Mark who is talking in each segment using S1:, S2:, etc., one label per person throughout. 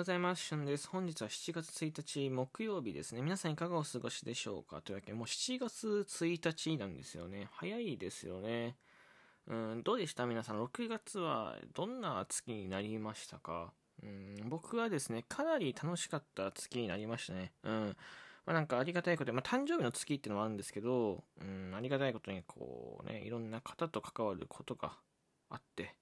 S1: ようございます。しゅんです。本日は7月1日木曜日ですね。皆さんいかがお過ごしでしょうか？というわけで、もう7月1日なんですよね。早いですよね。うん、どうでした？皆さん。6月はどんな月になりましたか？うん、僕はですね、かなり楽しかった月になりましたね。うん。まあ、なんかありがたいことで、まあ、誕生日の月っていうのもあるんですけど、うん、ありがたいことにこうね、いろんな方と関わることがあって、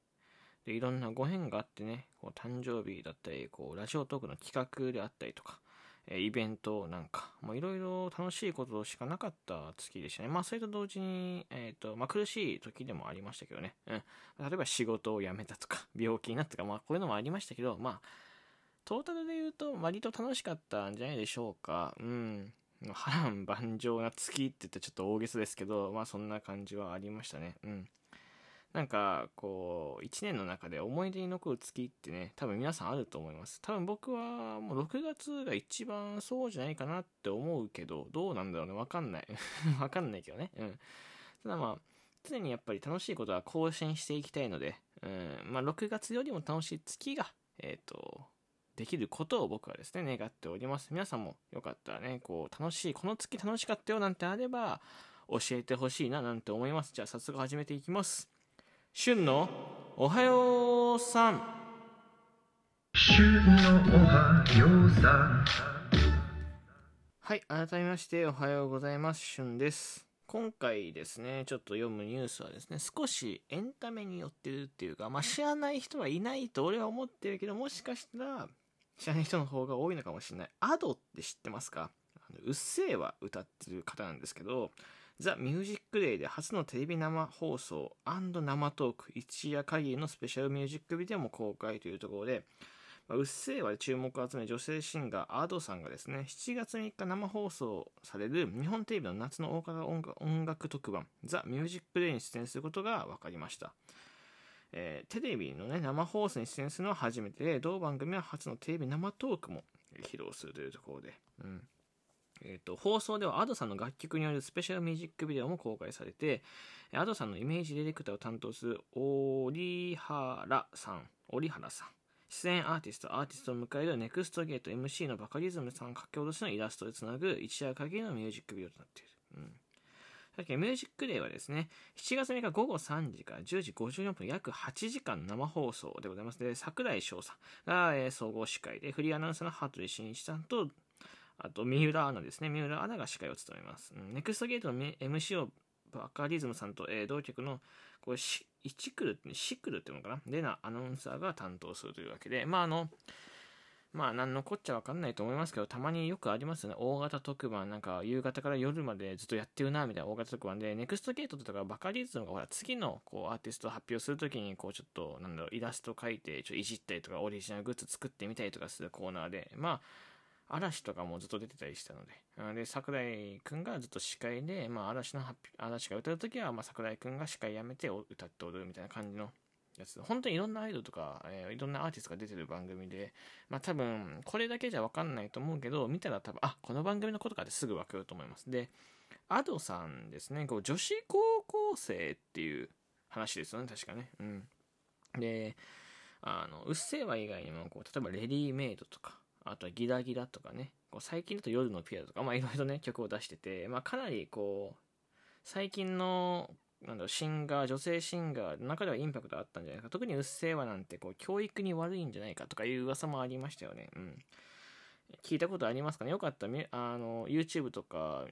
S1: でいろんなご縁があってね、こう誕生日だったり、こうラジオトークの企画であったりとか、えイベントなんか、もういろいろ楽しいことしかなかった月でしたね。まあ、それと同時に、えっ、ー、と、まあ、苦しい時でもありましたけどね。うん。例えば仕事を辞めたとか、病気になったとか、まあ、こういうのもありましたけど、まあ、トータルで言うと、割と楽しかったんじゃないでしょうか。うん。波乱万丈な月って言ってちょっと大げさですけど、まあ、そんな感じはありましたね。うん。なんか、こう、1年の中で思い出に残る月ってね、多分皆さんあると思います。多分僕はもう6月が一番そうじゃないかなって思うけど、どうなんだろうね。わかんない。わかんないけどね。うん。ただまあ、常にやっぱり楽しいことは更新していきたいので、うん、まあ6月よりも楽しい月が、えっ、ー、と、できることを僕はですね、願っております。皆さんもよかったらね、こう、楽しい、この月楽しかったよなんてあれば、教えてほしいななんて思います。じゃあ早速始めていきます。旬のおはようさん。旬のおはようさん。はい改めましておはようございます。旬です。今回ですねちょっと読むニュースはですね少しエンタメによってるっていうかまあ知らない人はいないと俺は思ってるけどもしかしたら知らない人の方が多いのかもしれない。アドって知ってますか？うっせぇわ歌ってる方なんですけどザ・ミュージックデイで初のテレビ生放送生トーク一夜限りのスペシャルミュージックビデオも公開というところで、まあ、うっせぇわで注目を集め女性シンガー Ado さんがですね7月3日生放送される日本テレビの夏の大型音楽特番ザ・ミュージックデイに出演することが分かりました。えー、テレビの、ね、生放送に出演するのは初めてで同番組は初のテレビ生トークも披露するというところで、うん、えーと、放送では Ado さんの楽曲によるスペシャルミュージックビデオも公開されて Ado さんのイメージディレクターを担当する折原さん折原さん出演アーティスト、アーティストを迎えるネクストゲート MC のバカリズムさん書き下ろしのイラストでつなぐ一夜限りのミュージックビデオとなっている。うんさっきミュージックデーはですね、7月3日午後3時から10時54分、約8時間生放送でございます。で、桜井翔さんが、えー、総合司会で、フリーアナウンサーの羽鳥慎一さんとあと、三浦アナですね。三浦アナが司会を務めます。うん、ネクストゲートの MC をバカリズムさんと、えー、同局の、これ、シチクルって、シクルっていうのかな？でなアナウンサーが担当するというわけで、まあ、あの、まあ、なんのこっちゃわかんないと思いますけど、たまによくありますよね。大型特番、なんか、夕方から夜までずっとやってるな、みたいな大型特番で、ネクストゲートとかバカリズムが、ほら、次の、こう、アーティストを発表するときに、こう、ちょっと、なんだろう、イラスト描いて、ちょいじったりとか、オリジナルグッズ作ってみたりとかするコーナーで、まあ、嵐とかもずっと出てたりしたので、で、桜井くんがずっと司会で、まあ、嵐の、嵐が歌うときは、まあ、桜井くんが司会やめて歌って踊るみたいな感じのやつ。本当にいろんなアイドルとか、えー、いろんなアーティストが出てる番組で、まあ、多分、これだけじゃわかんないと思うけど、見たら多分、あ、この番組のことかってすぐわかると思います。で、アドさんですね、こう、女子高校生っていう話ですよね、確かね。うん。で、あの、うっせぇわ以外にも、こう、例えばレディーメイドとか、あとはギラギラとかね、こう最近だと夜のピアとか、まあいろいろね、曲を出してて、まあかなりこう、最近の、なんだろう、シンガー、女性シンガーの中ではインパクトあったんじゃないか。特にうっせぇわなんて、こう、教育に悪いんじゃないかとかいう噂もありましたよね。うん。聞いたことありますかね？よかったら、あの、YouTube とか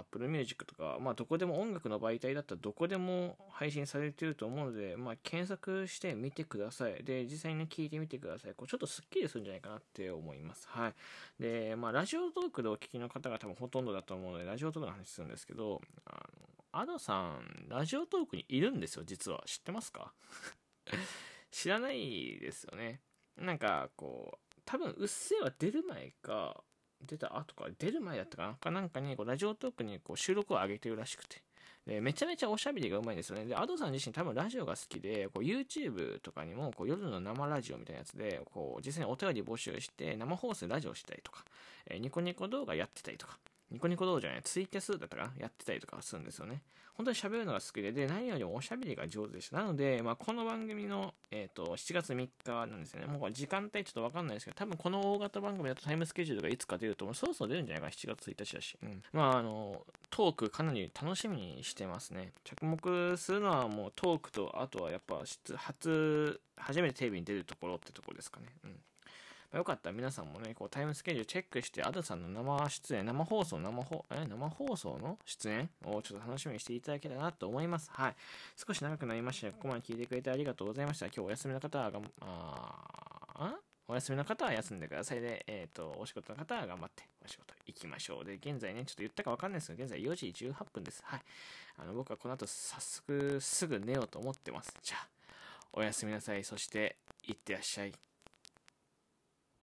S1: Apple Music とか、まあ、どこでも音楽の媒体だったらどこでも配信されてると思うので、まあ、検索してみてください。で、実際に聞いてみてください。こうちょっとスッキリするんじゃないかなって思います。はい。で、まあ、ラジオトークでお聞きの方が多分ほとんどだと思うので、ラジオトークの話するんですけど、あの、アドさん、ラジオトークにいるんですよ、実は。知ってますか？知らないですよね。なんか、こう、多分、うっせぇは出る前か、出た後か、出る前だったかな？かなんかに、ラジオトークにこう収録を上げてるらしくて。で、めちゃめちゃおしゃべりがうまいんですよね。で、アドさん自身多分ラジオが好きで、こう YouTube とかにもこう夜の生ラジオみたいなやつで、こう実際にお便り募集して生放送でラジオしたりとか、えー、ニコニコ動画やってたりとか、ニコニコ道場ね、ツイキャスだったかなやってたりとかするんですよね。本当に喋るのが好きで、で、何よりもおしゃべりが上手でした。なので、まあ、この番組の、えっ、ー、と、7月3日なんですよね。もう時間帯ちょっとわかんないですけど、多分この大型番組だとタイムスケジュールがいつか出ると思う。そろそろ出るんじゃないか、7月1日だし。うん。まあ、あの、トークかなり楽しみにしてますね。着目するのはもうトークと、あとはやっぱ、初、初めてテレビに出るところってところですかね。うん。まあ、よかったら皆さんもね、こうタイムスケジュールチェックして、アドさんの生出演、生放送、生放、え、生放送の出演をちょっと楽しみにしていただけたらなと思います。はい。少し長くなりました、ここまで聞いてくれてありがとうございました。今日お休みの方はが、あお休みの方は休んでくださいで、えっ、ー、と、お仕事の方は頑張ってお仕事行きましょう。で、現在ね、ちょっと言ったかわかんないですけど、現在4時18分です。はい。あの、僕はこの後早速すぐ寝ようと思ってます。じゃあ、おやすみなさい。そして、いってらっしゃい。